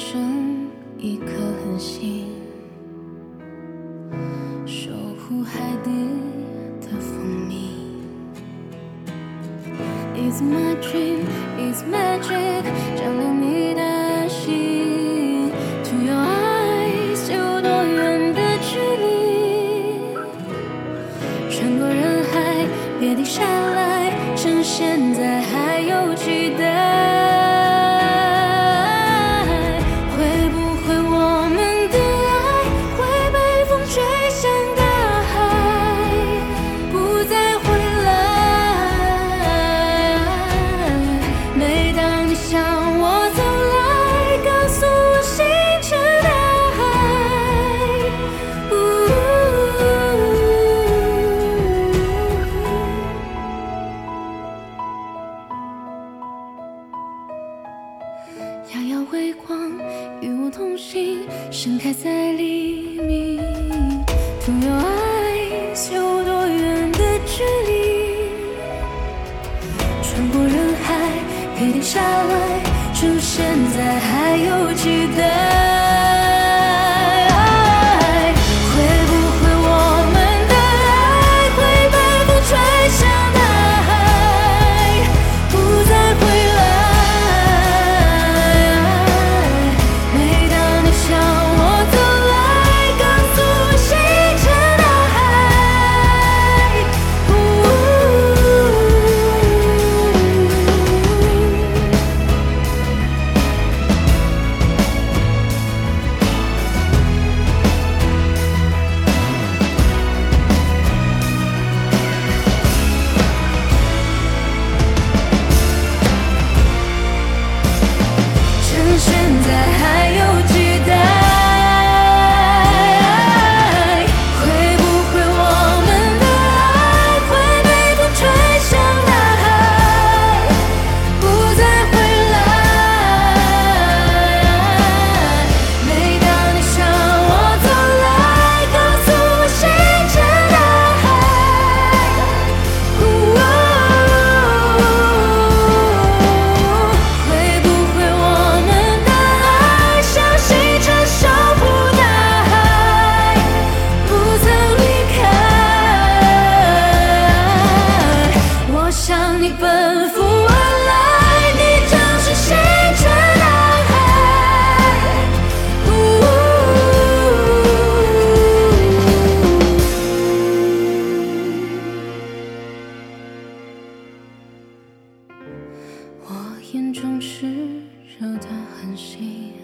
成一颗恒星，守护海底的蜂蜜。It's my dream, it's magic，照亮你的心。To your eyes，有多远的距离？穿过人海，别停下来，趁现在还有期待。同行，盛开在黎明。To your eyes，有多远的距离？穿过人海，别停下来，趁现在还有期待。中炽热的恒星，